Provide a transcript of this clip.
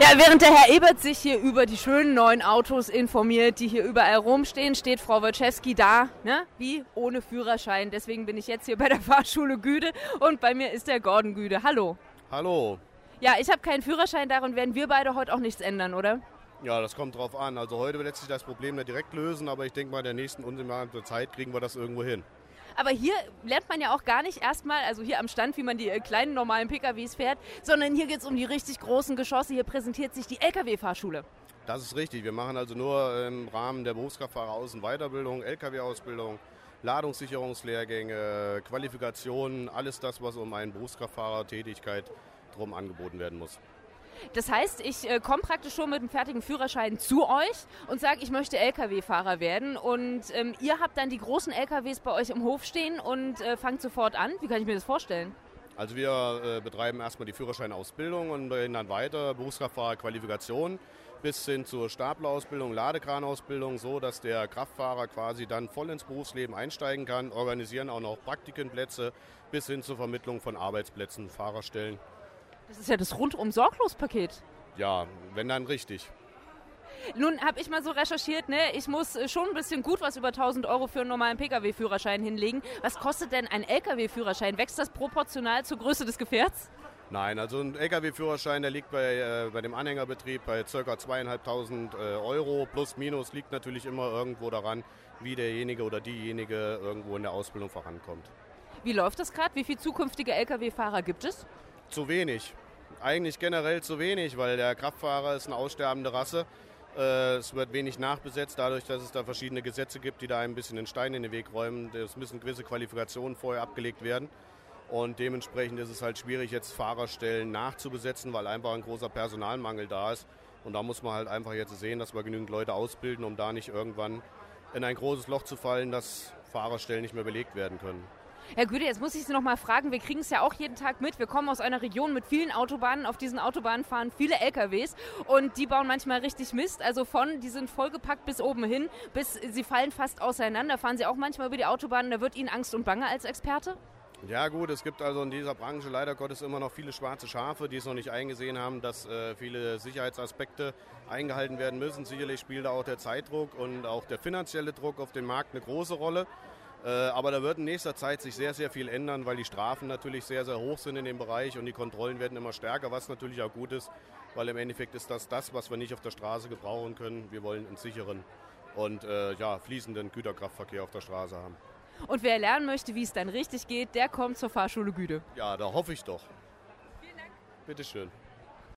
Ja, während der Herr Ebert sich hier über die schönen neuen Autos informiert, die hier überall rumstehen, steht Frau Wojciechski da, ne? wie ohne Führerschein. Deswegen bin ich jetzt hier bei der Fahrschule Güde und bei mir ist der Gordon Güde. Hallo. Hallo. Ja, ich habe keinen Führerschein, daran werden wir beide heute auch nichts ändern, oder? Ja, das kommt drauf an. Also heute wird sich das Problem nicht direkt lösen, aber ich denke mal, in der nächsten unbekannten Zeit kriegen wir das irgendwo hin. Aber hier lernt man ja auch gar nicht erstmal, also hier am Stand, wie man die äh, kleinen normalen PKWs fährt, sondern hier geht es um die richtig großen Geschosse. Hier präsentiert sich die Lkw-Fahrschule. Das ist richtig. Wir machen also nur im Rahmen der Berufskraftfahrer und Weiterbildung, Lkw-Ausbildung, Ladungssicherungslehrgänge, Qualifikationen, alles das, was um eine Berufskraftfahrertätigkeit drum angeboten werden muss. Das heißt, ich äh, komme praktisch schon mit einem fertigen Führerschein zu euch und sage, ich möchte Lkw-Fahrer werden. Und ähm, ihr habt dann die großen Lkws bei euch im Hof stehen und äh, fangt sofort an. Wie kann ich mir das vorstellen? Also wir äh, betreiben erstmal die Führerscheinausbildung und gehen dann weiter Berufskraftfahrerqualifikation bis hin zur Staplerausbildung, Ladekranausbildung, so dass der Kraftfahrer quasi dann voll ins Berufsleben einsteigen kann, organisieren auch noch Praktikenplätze bis hin zur Vermittlung von Arbeitsplätzen, Fahrerstellen. Das ist ja das rundum sorglos Paket. Ja, wenn dann richtig. Nun habe ich mal so recherchiert, ne? ich muss äh, schon ein bisschen gut was über 1000 Euro für einen normalen Pkw-Führerschein hinlegen. Was kostet denn ein Lkw-Führerschein? Wächst das proportional zur Größe des Gefährts? Nein, also ein Lkw-Führerschein, der liegt bei, äh, bei dem Anhängerbetrieb bei ca. 2.500 äh, Euro. Plus, minus liegt natürlich immer irgendwo daran, wie derjenige oder diejenige irgendwo in der Ausbildung vorankommt. Wie läuft das gerade? Wie viele zukünftige Lkw-Fahrer gibt es? Zu wenig. Eigentlich generell zu wenig, weil der Kraftfahrer ist eine aussterbende Rasse. Äh, es wird wenig nachbesetzt, dadurch, dass es da verschiedene Gesetze gibt, die da ein bisschen den Stein in den Weg räumen. Es müssen gewisse Qualifikationen vorher abgelegt werden. Und dementsprechend ist es halt schwierig, jetzt Fahrerstellen nachzubesetzen, weil einfach ein großer Personalmangel da ist. Und da muss man halt einfach jetzt sehen, dass wir genügend Leute ausbilden, um da nicht irgendwann in ein großes Loch zu fallen, dass Fahrerstellen nicht mehr belegt werden können. Herr Güde, jetzt muss ich Sie noch mal fragen, wir kriegen es ja auch jeden Tag mit. Wir kommen aus einer Region mit vielen Autobahnen. Auf diesen Autobahnen fahren viele LKWs und die bauen manchmal richtig Mist. Also von, die sind vollgepackt bis oben hin, bis sie fallen fast auseinander. Fahren Sie auch manchmal über die Autobahnen, da wird Ihnen Angst und Bange als Experte? Ja gut, es gibt also in dieser Branche leider Gottes immer noch viele schwarze Schafe, die es noch nicht eingesehen haben, dass äh, viele Sicherheitsaspekte eingehalten werden müssen. Sicherlich spielt da auch der Zeitdruck und auch der finanzielle Druck auf den Markt eine große Rolle. Äh, aber da wird in nächster Zeit sich sehr, sehr viel ändern, weil die Strafen natürlich sehr, sehr hoch sind in dem Bereich und die Kontrollen werden immer stärker, was natürlich auch gut ist, weil im Endeffekt ist das das, was wir nicht auf der Straße gebrauchen können. Wir wollen einen sicheren und äh, ja, fließenden Güterkraftverkehr auf der Straße haben. Und wer lernen möchte, wie es dann richtig geht, der kommt zur Fahrschule Güde. Ja, da hoffe ich doch. Vielen Dank. Bitteschön.